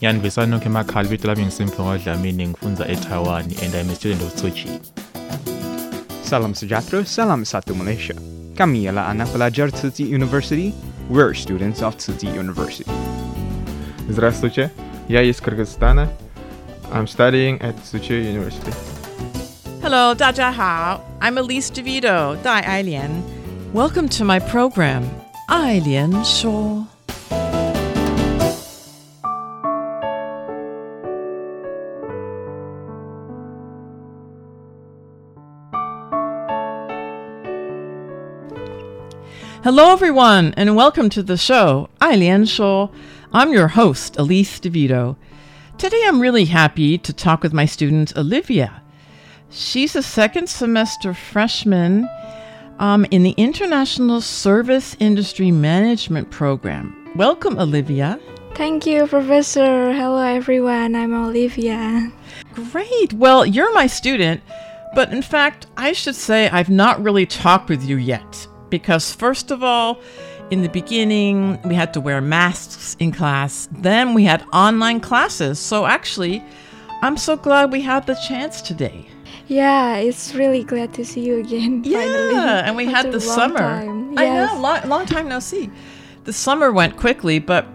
Yanivisa nokho emakhaya ibito lami ngisimfungo Dlamini ngifunza eTaiwan and I'm a student of Tzu Chi. Salam Sujatro, Salam Satu Malaysia. Kami ialah anak pelajar Tzu Chi University. We're students of Tzu Chi University. Здравствуйте, я из Кыргызстана. I'm studying at Tzu Chi University. Hello, 大家好. I'm Elise DeVido, Dai Ailian. Welcome to my program, Ailian Shaw. Hello, everyone, and welcome to the show, Ailian Shaw. I'm your host, Elise DeVido. Today, I'm really happy to talk with my student, Olivia. She's a second semester freshman um, in the International Service Industry Management Program. Welcome, Olivia. Thank you, Professor. Hello, everyone. I'm Olivia. Great. Well, you're my student, but in fact, I should say I've not really talked with you yet. Because, first of all, in the beginning, we had to wear masks in class. Then we had online classes. So, actually, I'm so glad we had the chance today. Yeah, it's really glad to see you again. finally. Yeah, and we had the summer. time. I Yes. know, long, long time no see. The summer went quickly, but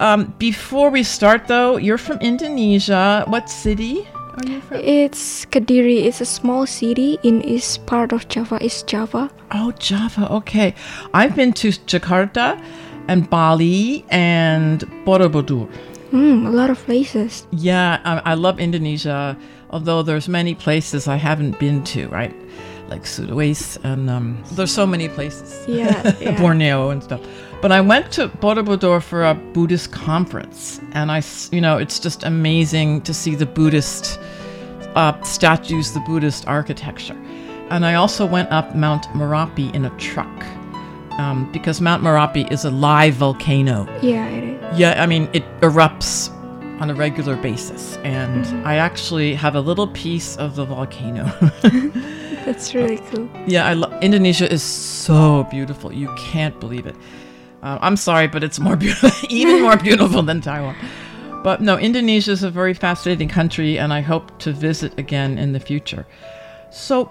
um, before we start, though, you're from Indonesia. What city are you from? It's Kediri. It's a small city in east part of Java. East Java. Oh, Java. Okay. I've been to Jakarta and Bali and Borobudur. Hmm, a lot of places. Yeah, I, I love Indonesia, although there's many places I haven't been to, right? Like Sulawesi and um, there's so many places. Yeah, yeah. Borneo and stuff. But I went to Borobudur for a Buddhist conference, and I, you know, it's just amazing to see the Buddhist uh, statues, the Buddhist architecture. And I also went up Mount Merapi in a truck um, because Mount Merapi is a live volcano. Yeah, it is. Yeah, I mean, it erupts on a regular basis, and I actually have a little piece of the volcano. That's really cool. yeah, I love Indonesia is so beautiful. You can't believe it. Uh, I'm sorry, but it's more beautiful, even more beautiful than Taiwan. But no, Indonesia is a very fascinating country, and I hope to visit again in the future. So,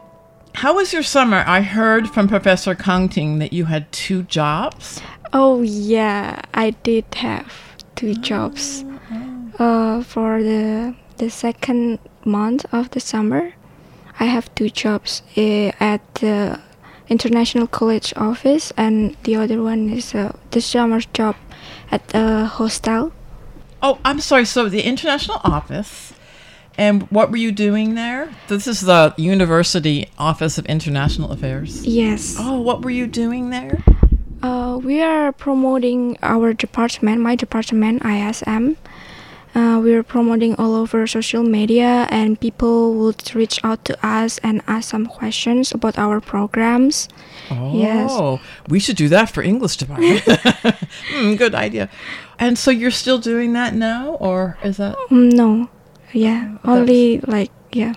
how was your summer? I heard from Professor Kang Ting that you had two jobs. Oh yeah, I did have two jobs. Uh, for the the second month of the summer, I have two jobs uh, at the international college office, and the other one is uh, the summer job at a hostel. Oh, I'm sorry. So the international office, and what were you doing there? This is the University Office of International Affairs. Yes. Oh, what were you doing there? Uh, we are promoting our department, my department, ISM. Uh, we are promoting all over social media, and people would reach out to us and ask some questions about our programs. Oh, Yes. we should do that for English department. Hmm, good idea. And so you're still doing that now, or is that? Mm, no, yeah, Oh, only like yeah.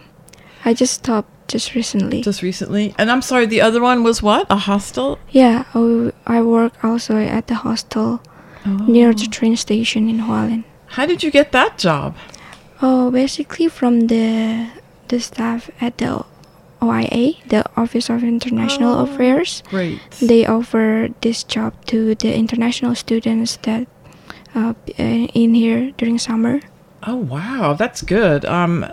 I just stopped just recently. Just recently. And I'm sorry, the other one was what? A hostel? yeah, I, I work also at the hostel near the train station in Hualien. How did you get that job? Oh, basically from the the staff at the OIA, the Office of International Oh. Affairs. Great. They offer this job to the international students that uh, uh, in here during summer. Oh wow, that's good. Um,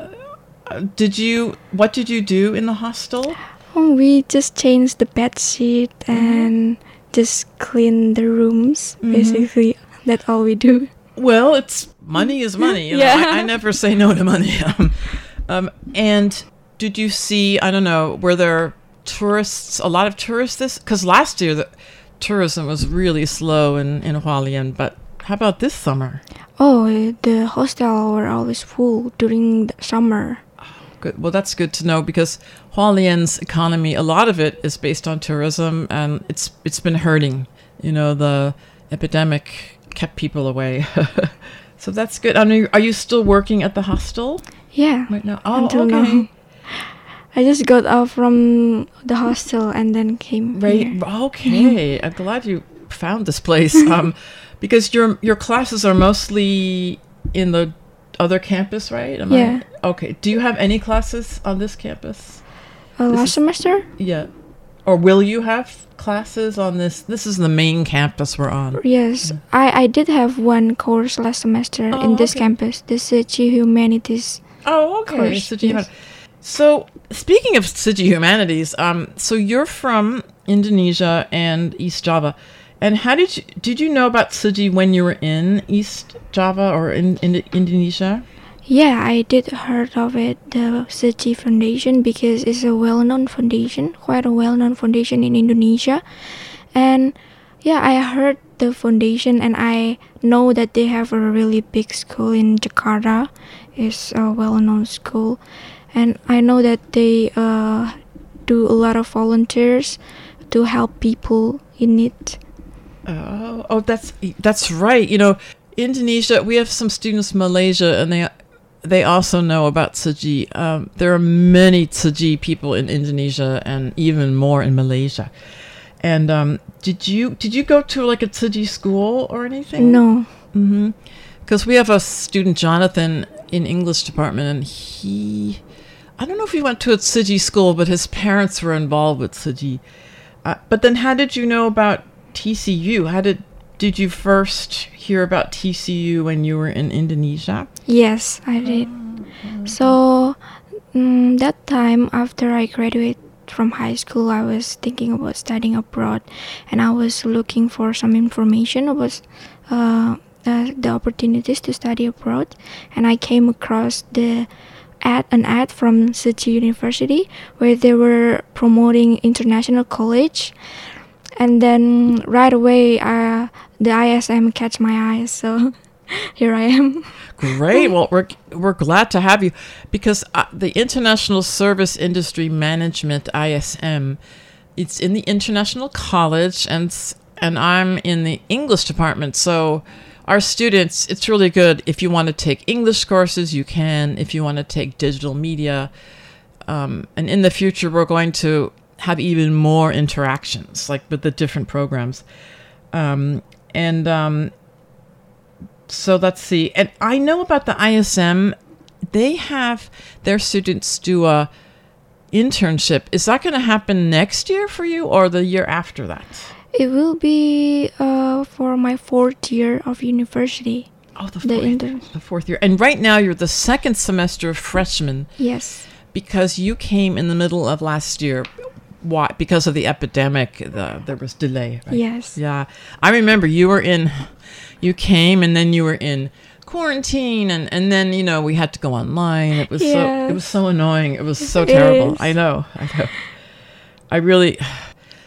did you? What did you do in the hostel? Oh, we just changed the bed sheet and just clean the rooms. Mhm. Basically, that's all we do. Well, it's money is money. You know? Yeah. I, I never say no to money. Um, um, and did you see? I don't know. Were there tourists? A lot of tourists this because last year the tourism was really slow in in Hualien. But how about this summer? Oh, the hostel were always full during the summer. Good. Well, that's good to know because Hualien's economy, a lot of it is based on tourism, and it's it's been hurting. You know, the epidemic kept people away. so that's good. I mean, are you still working at the hostel Yeah. right now? Oh, until okay. now. I just got out from the hostel and then came Right. here. Okay. I'm glad you found this place. Um, because your your classes are mostly in the other campus, right? Am I- Yeah. okay. Do you have any classes on this campus? Uh, This last is- semester? Yeah. Or will you have classes on this? This is the main campus we're on. Yes, I, I did have one course last semester Oh, in this okay. campus, the Tzu Chi Humanities. Oh, okay. Course, Tzu Chi yes. So, speaking of Tzu Chi Humanities, um, so you're from Indonesia and East Java, and how did you did you know about Tzu Chi when you were in East Java or in, in Indonesia? Yeah, I did heard of it, the Tzu Chi Foundation, because it's a well-known foundation, quite a well-known foundation in Indonesia. And yeah, I heard the foundation and I know that they have a really big school in Jakarta. It's a well-known school. And I know that they uh, do a lot of volunteers to help people in need. Oh, oh, that's that's right. You know, Indonesia. We have some students from Malaysia, and they they also know about Tzu Chi. Um, there are many Tzu Chi people in Indonesia, and even more in Malaysia. And um, did you did you go to like a Tzu Chi school or anything? No. Mm-hmm. Because we have a student, Jonathan, in English department, and he, I don't know if he went to a Tzu Chi school, but his parents were involved with Tzu Chi. Uh, but then, how did you know about TCU? How did did you first hear about TCU when you were in Indonesia? Yes, I did. So mm, that time after I graduated from high school, I was thinking about studying abroad, and I was looking for some information about uh, the opportunities to study abroad, and I came across the ad an ad from Tzu Chi University where they were promoting international college and then right away uh, the ISM catch my eye so here I am Great. Well, we're we're glad to have you because uh, the International Service Industry Management ISM, it's in the International College, and and I'm in the English department. So, our students, it's really good. If you want to take English courses, you can. If you want to take digital media, um, and in the future, we're going to have even more interactions, like with the different programs, um, and. Um, so let's see. And I know about the ISM. They have their students do a internship. Is that going to happen next year for you or the year after that? It will be uh, for my fourth year of university. Oh, the The fourth, the fourth year. And right now you're the second semester of freshman Yes. because you came in the middle of last year. Why? Because of the epidemic, the, there was delay. Right? Yes. Yeah, I remember you were in, you came and then you were in quarantine and and then you know we had to go online. It was so it was so annoying. It was so It terrible. is. I know. I know. I really,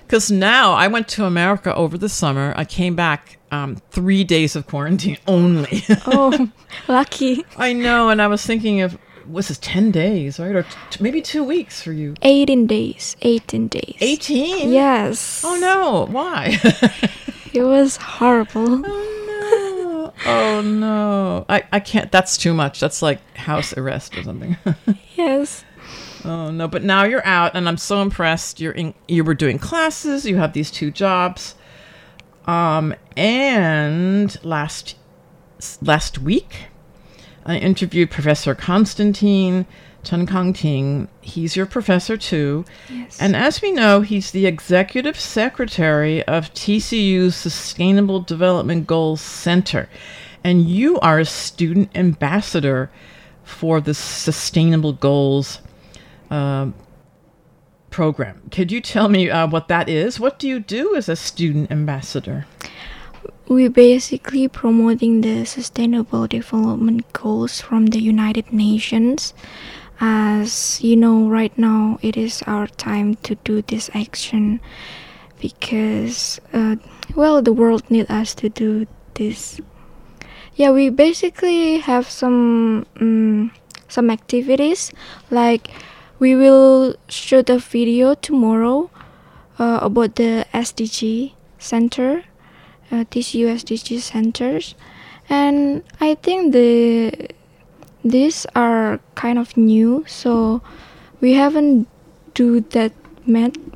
because now I went to America over the summer. I came back um, three days of quarantine only. Oh, lucky. I know, and I was thinking of was this? ten days, right, or t- maybe two weeks for you? 18 days. 18 days. Eighteen. Yes. Oh no! Why? It was horrible. Oh no! Oh no! I, I can't. That's too much. That's like house arrest or something. Yes. oh no! But now you're out, and I'm so impressed. You're in. You were doing classes. You have these two jobs. Um, and last last week, I interviewed Professor Constantine Chen Kangting. He's your professor too. Yes. And as we know, he's the executive secretary of TCU's Sustainable Development Goals Center. And you are a student ambassador for the Sustainable Goals um, program. Could you tell me uh, what that is? What do you do as a student ambassador? We basically promoting the sustainable development goals from the united nations. As you know right now it is our time to do this action because uh, well the world need us to do this. Yeah we basically have some um, some activities. Like we will shoot a video tomorrow uh, about the sdg center uh, TCU SDG centers, and I think the these are kind of new, so we haven't do that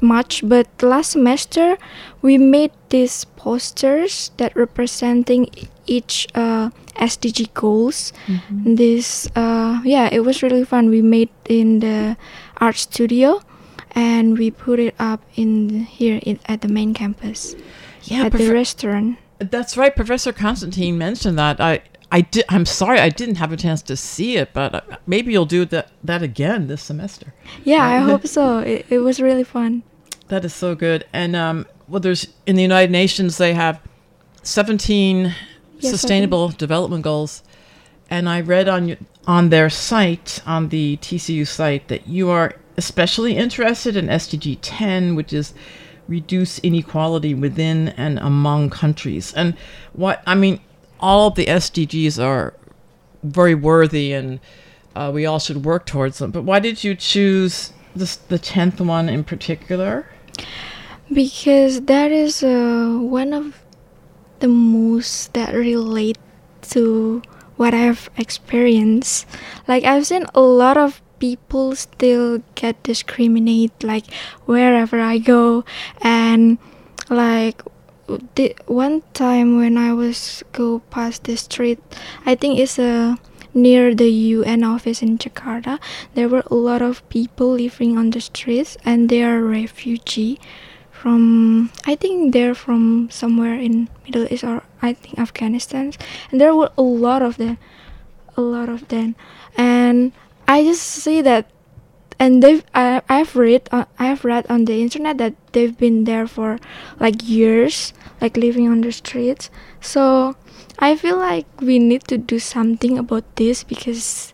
much. But last semester we made these posters that representing each uh, SDG goals. Mm-hmm. This uh, yeah, it was really fun. We made in the art studio and we put it up in here in, at the main campus yeah, at the restaurant. That's right. Professor Constantine mentioned that. I I did. I'm sorry, I didn't have a chance to see it, but uh, maybe you'll do that that again this semester. Yeah, I hope so. It, it was really fun. That is so good. And um, well, there's in the United Nations they have 17 yes, Sustainable Development Goals, and I read on on their site on the TCU site that you are especially interested in SDG 10, which is reduce inequality within and among countries. And what I mean, all of the SDGs are very worthy, and uh, we all should work towards them. But why did you choose this, the tenth one in particular? Because that is uh, one of the most that relate to what I've experienced. Like I've seen a lot of people still get discriminated like wherever I go. And like the one time when I was go past the street I think it's a uh, near the UN office in Jakarta there were a lot of people living on the streets and they are refugee from I think they're from somewhere in Middle East or I think Afghanistan. And there were a lot of them a lot of them. And I just see that, and they've I, I've read uh, I've read on the internet that they've been there for like years, like living on the streets. So I feel like we need to do something about this because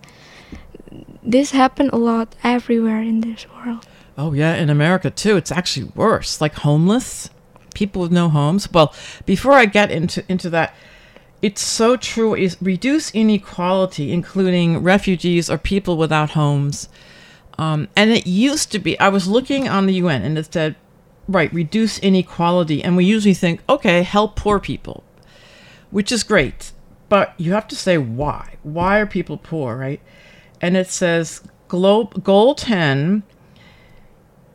this happened a lot everywhere in this world. Oh yeah, in America too. It's actually worse. Like homeless people with no homes. Well, before I get into into that it's so true. Is reduce inequality, including refugees or people without homes. Um, and it used to be. I was looking on the UN, and it said, right, reduce inequality. And we usually think, okay, help poor people, which is great. But you have to say why. Why are people poor, right? And it says, goal 10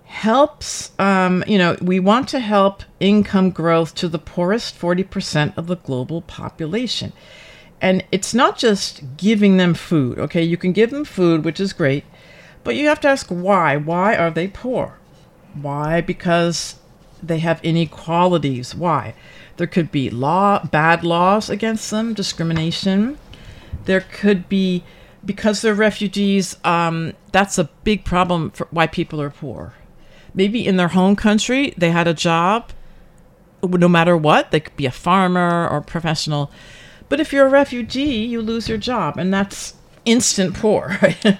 helps, um, you know, we want to help income growth to the poorest 40% of the global population. And it's not just giving them food, okay? You can give them food, which is great, but you have to ask why. Why are they poor? Why? Because they have inequalities. Why? There could be law, bad laws against them, discrimination. There could be, because they're refugees, um, that's a big problem for why people are poor maybe in their home country they had a job no matter what they could be a farmer or professional. But if you're a refugee you lose your job and that's instant poor right?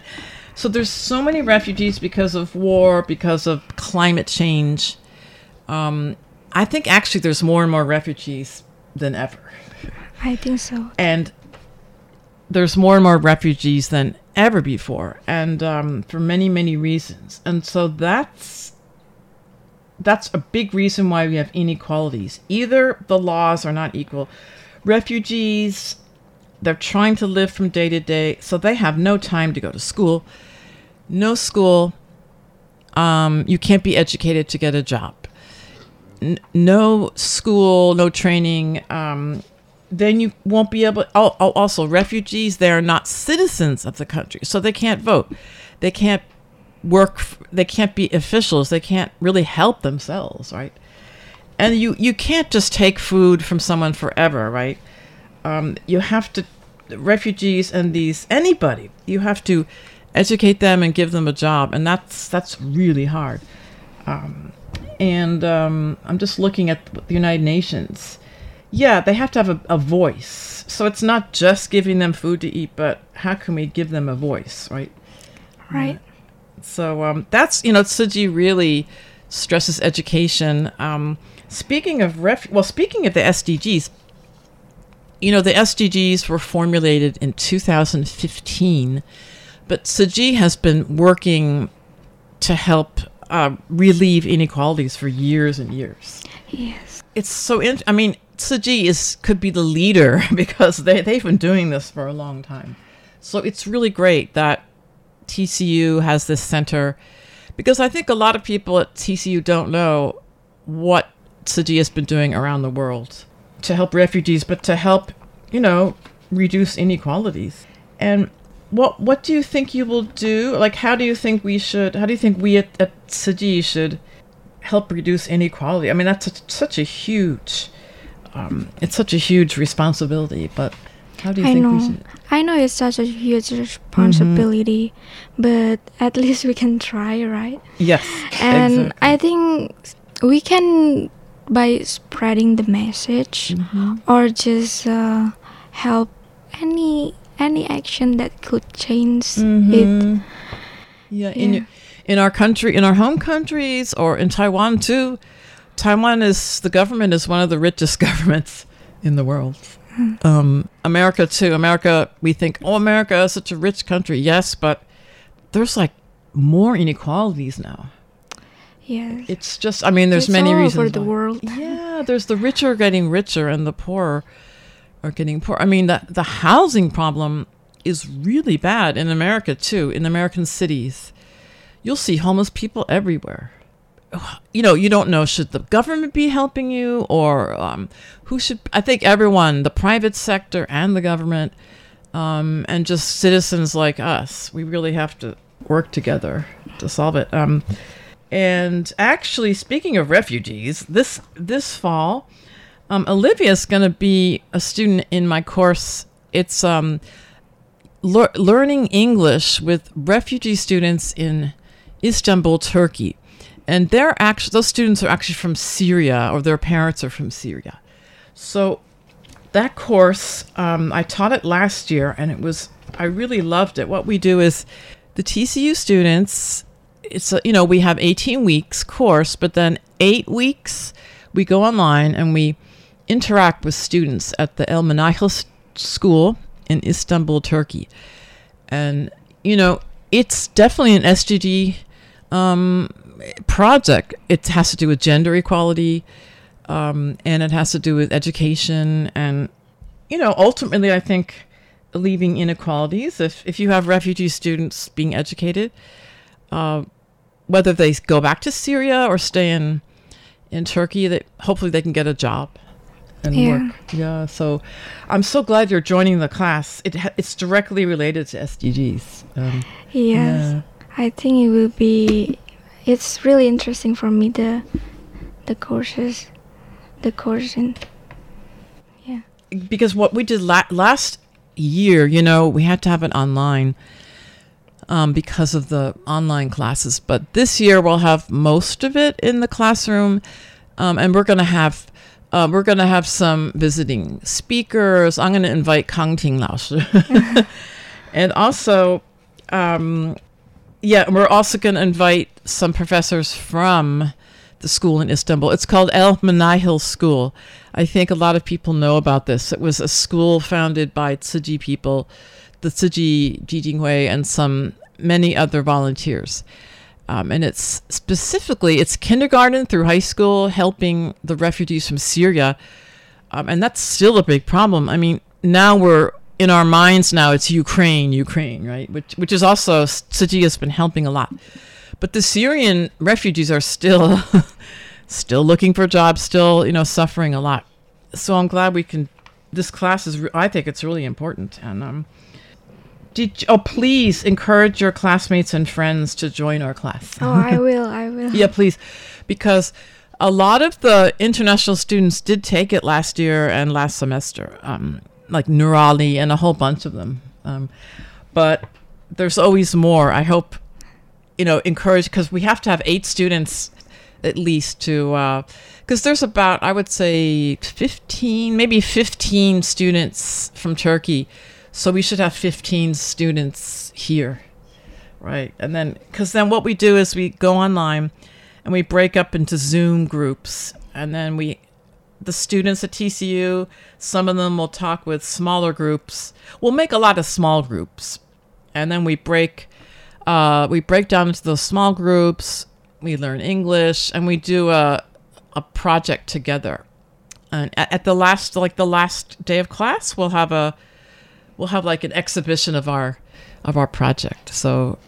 So there's so many refugees because of war because of climate change. Um, i think actually there's more and more refugees than ever. I think so. And there's more and more refugees than ever before and um, for many many reasons. And so that's that's a big reason why we have inequalities. Either the laws are not equal. Refugees, they're trying to live from day to day, so they have no time to go to school. No school. Um, you can't be educated to get a job. N- no school, no training. Um, then you won't be able. Also, refugees, they are not citizens of the country, so they can't vote. They can't work they can't be officials they can't really help themselves right and you you can't just take food from someone forever right um, you have to refugees and these anybody. You have to educate them and give them a job, and that's that's really hard. Um, and um, I'm just looking at the United Nations. Yeah, they have to have a, a voice. So it's not just giving them food to eat, but how can we give them a voice, right? Right. So um, that's you know, Tzu Chi really stresses education. Um, speaking of ref, well, speaking of the SDGs, you know, the SDGs were formulated in 2015, but Tzu Chi has been working to help uh, relieve inequalities for years and years. Yes. It's so. In- I mean, Tzu Chi is could be the leader because they they've been doing this for a long time. So it's really great that TCU has this center because I think a lot of people at TCU don't know what Tzu has been doing around the world to help refugees, but to help, you know, reduce inequalities. And what what do you think you will do? Like, how do you think we should? How do you think we at, at should help reduce inequality? I mean, that's a, such a huge, um, it's such a huge responsibility. But how do you I think know. we should? I know it's such a huge responsibility, but at least we can try, right? Yes, And exactly. I think we can by spreading the message Mm-hmm. or just uh, help any any action that could change it. Mhm. Yeah, in your- in our country, in our home countries, or in Taiwan too. Taiwan is the government is one of the richest governments in the world. Um, America too. America, we think, oh, America is such a rich country. Yes, but there's like more inequalities now. Yes. It's just, I mean, there's It's many all reasons. over the why. world. Yeah, there's the rich are getting richer and the poor are getting poor. I mean, the the housing problem is really bad in America too. In American cities, you'll see homeless people everywhere. You know, you don't know should the government be helping you or um, who should. I think everyone, the private sector and the government, um, and just citizens like us, we really have to work together to solve it. Um, and actually, speaking of refugees, this this fall, um, Olivia is going to be a student in my course. It's um, lear- learning English with refugee students in Istanbul, Turkey, and they're actually those students are actually from Syria or their parents are from Syria. So that course, um, I taught it last year, and it was I really loved it. What we do is the TCU students. It's a, you know we have 18 weeks course, but then eight weeks we go online and we interact with students at the El Menachel School in Istanbul, Turkey, and you know it's definitely an SGD um, project. It has to do with gender equality, um, and it has to do with education, and you know ultimately I think leaving inequalities. If if you have refugee students being educated, uh, whether they go back to Syria or stay in in Turkey, that hopefully they can get a job and Yeah. work. Yeah. So I'm so glad you're joining the class. It ha- it's directly related to SDGs. Um, Yes. yeah. I think it will be it's really interesting for me the the courses the course in because what we did la- last year, you know, we had to have it online um, because of the online classes. But this year, we'll have most of it in the classroom, um, and we're going to have. Uh, we're going to have some visiting speakers. I'm going to invite Kang Ting Lao and also, um, yeah, and we're also going to invite some professors from the school in Istanbul. It's called El Manahil School. I think a lot of people know about this. It was a school founded by Tzu Chi people, the Tzu Chi Ji Jinghui, and some many other volunteers. Um, and it's specifically it's kindergarten through high school, helping the refugees from Syria, um, and that's still a big problem. I mean, now we're in our minds now it's Ukraine, Ukraine, right? Which which is also Chi has been helping a lot. But the Syrian refugees are still still looking for jobs, still, you know, suffering a lot. So I'm glad we can this class is I think it's really important and um did oh please encourage your classmates and friends to join our class. Oh, I will. I will. yeah, please because a lot of the international students did take it last year and last semester. Um like Nurali and a whole bunch of them. Um, but there's always more. I hope, you know, encourage because we have to have eight students at least to, because there's about, I would say, 15, maybe 15 students from Turkey. So we should have 15 students here. Right. And then, because then what we do is we go online and we break up into Zoom groups. And then we, the students at TCU, some of them will talk with smaller groups. We'll make a lot of small groups. And then we break, uh, we break down into those small groups. We learn English and we do a, a project together. And at, at the last, like the last day of class, we'll have a, we'll have like an exhibition of our, of our project. So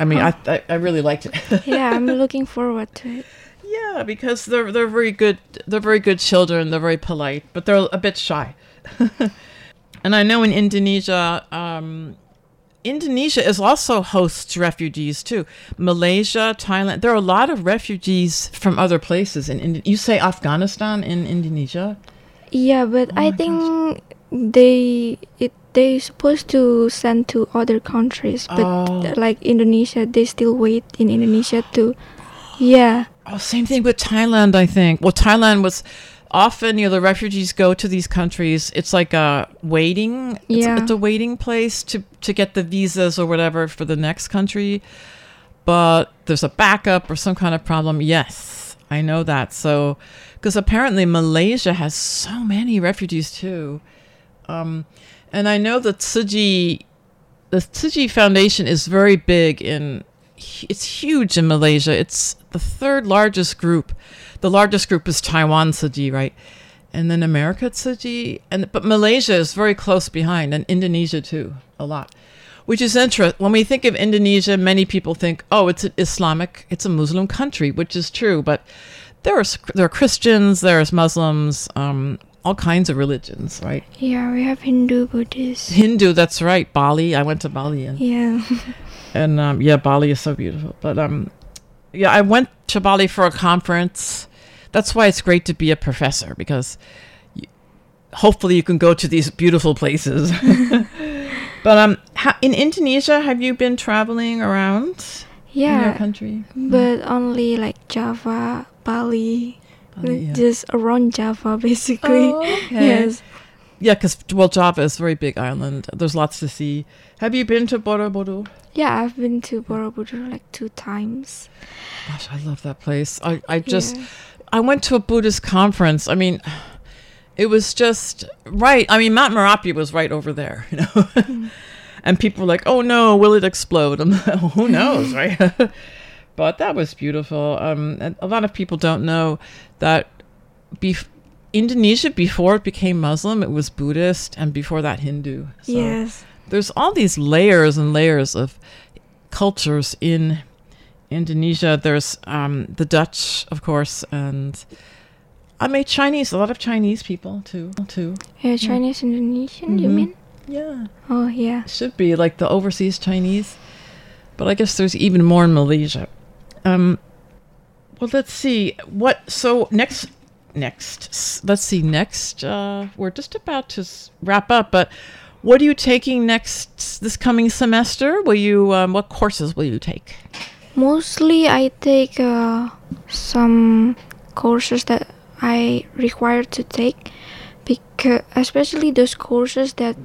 I mean, I, I, I really liked it. yeah, I'm looking forward to it. Yeah, because they're they're very good. They're very good children. They're very polite, but they're a bit shy. and I know in Indonesia, um, Indonesia is also hosts refugees too. Malaysia, Thailand. There are a lot of refugees from other places. In, in you say Afghanistan in Indonesia. Yeah, but Oh I think they it they supposed to send to other countries, but Oh. like Indonesia, they still wait in Indonesia to. Yeah. Oh, same thing with Thailand, I think. Well, Thailand was often, you know, the refugees go to these countries. It's like a waiting. It's, Yeah. it's a waiting place to to get the visas or whatever for the next country. But there's a backup or some kind of problem. Yes, I know that. So, because apparently Malaysia has so many refugees too. Um, and I know that Tzu Chi, the Tzu Chi Foundation is very big in, it's huge in Malaysia. It's the third largest group. The largest group is Taiwan Tzu Chi, right? And then America Tzu Chi, and but Malaysia is very close behind, and Indonesia too, a lot. Which is interesting. When we think of Indonesia, many people think, oh, it's an Islamic, it's a Muslim country, which is true. But there are there are Christians, there's Muslims, um, all kinds of religions, right? Yeah, we have Hindu, Buddhist. Hindu, that's right. Bali, I went to Bali, and Yeah. and um, yeah, Bali is so beautiful. But um, yeah, I went to Bali for a conference. That's why it's great to be a professor because y hopefully you can go to these beautiful places. but um, ha- in Indonesia, have you been traveling around in your Yeah. country? But only like Java, Bali, Bali, yeah. just around Java, basically. Oh, okay. Yes. Yeah, because well, Java is a very big island. There's lots to see. Have you been to Borobudur? Yeah, I've been to Borobudur like two times. Gosh, I love that place. I, I just, Yeah. I went to a Buddhist conference. I mean, it was just right. I mean, Mount Merapi was right over there, you know. and people were like, "Oh no, will it explode?" I'm like, oh, "Who knows, right?" but that was beautiful. Um, and a lot of people don't know that bef- Indonesia before it became Muslim, it was Buddhist, and before that Hindu. So Yes. there's all these layers and layers of cultures in Indonesia. There's um, the Dutch, of course, and I made Chinese. A lot of Chinese people too. Too. Yeah, Chinese Indonesian, you Mhm. mean? Yeah. Oh, yeah. Should be like the overseas Chinese, but I guess there's even more in Malaysia. Um, well, let's see what. So next, next, let's see. Next, uh, we're just about to wrap up, but what are you taking next this coming semester? Will you? Um, what courses will you take? Mostly I take uh, some courses that I require to take because especially those courses that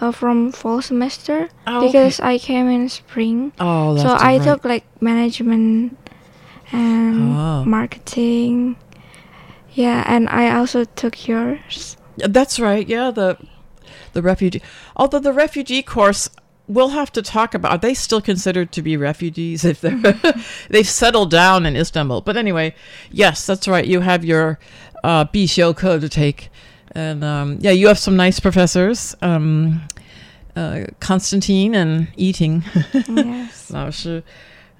are from fall semester Oh, because I came in spring. Oh, so I right. took like management and Oh. marketing. Yeah, and I also took yours. That's right. Yeah, the the refugee. Although the refugee course, we'll have to talk about. Are they still considered to be refugees if they they've settled down in Istanbul? But anyway, yes, that's right. You have your uh, code to take, and um, yeah, you have some nice professors. Um, uh, Constantine and eating. yes.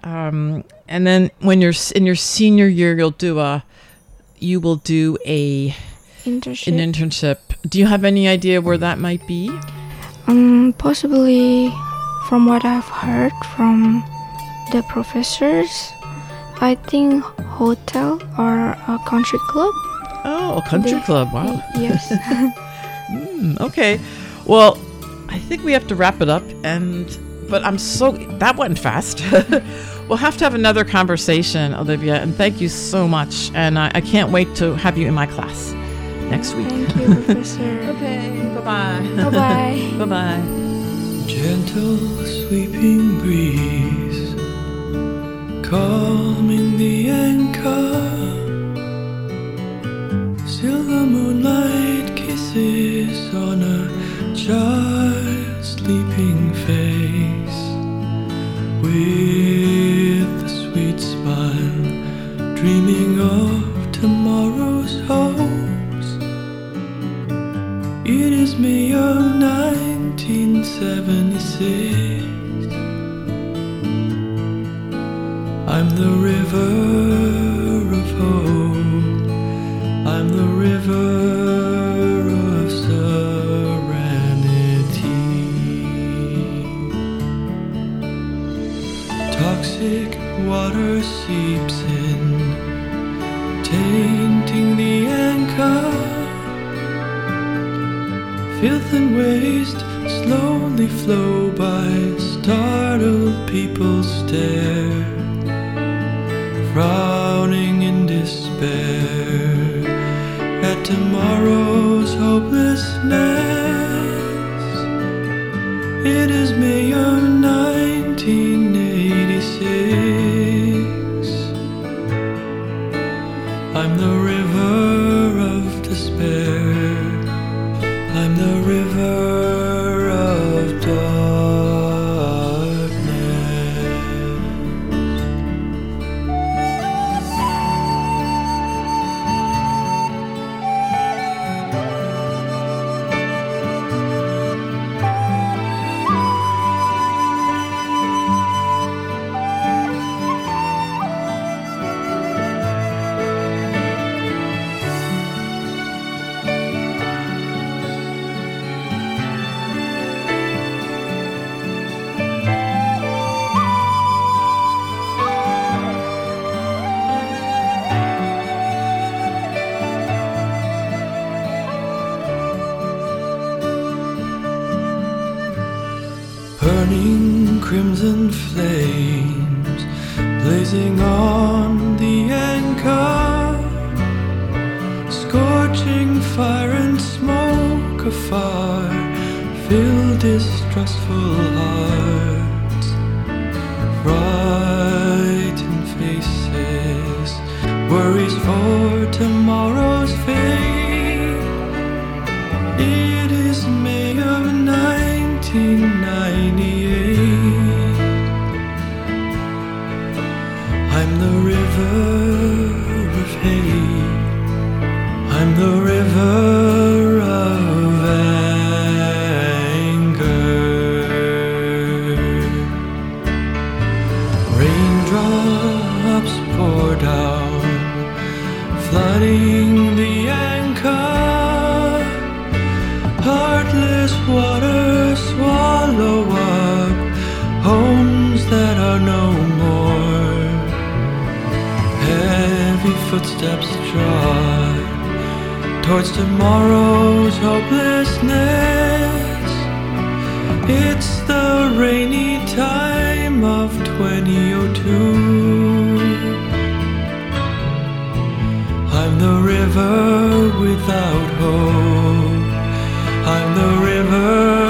um, and then when you're in your senior year, you'll do a you will do a Internship. an internship. Do you have any idea where that might be? Um, possibly from what I've heard from the professors, I think hotel or a country club. Oh, a country club. Wow. Yes. Mm, okay. Well, I think we have to wrap it up and but I'm so that went fast. we'll have to have another conversation, Olivia, and thank you so much. And I, I can't wait to have you in my class next week. Thank you, Professor. okay, bye bye. Bye bye. bye bye. Gentle sweeping breeze, calming the anchor. Silver moonlight kisses on a child's 1976. I'm the river of hope. I'm the river flow by, startled people stare, distrustful hearts, towards tomorrow's hopelessness. It's the rainy time of 2002. I'm the river without hope. I'm the river.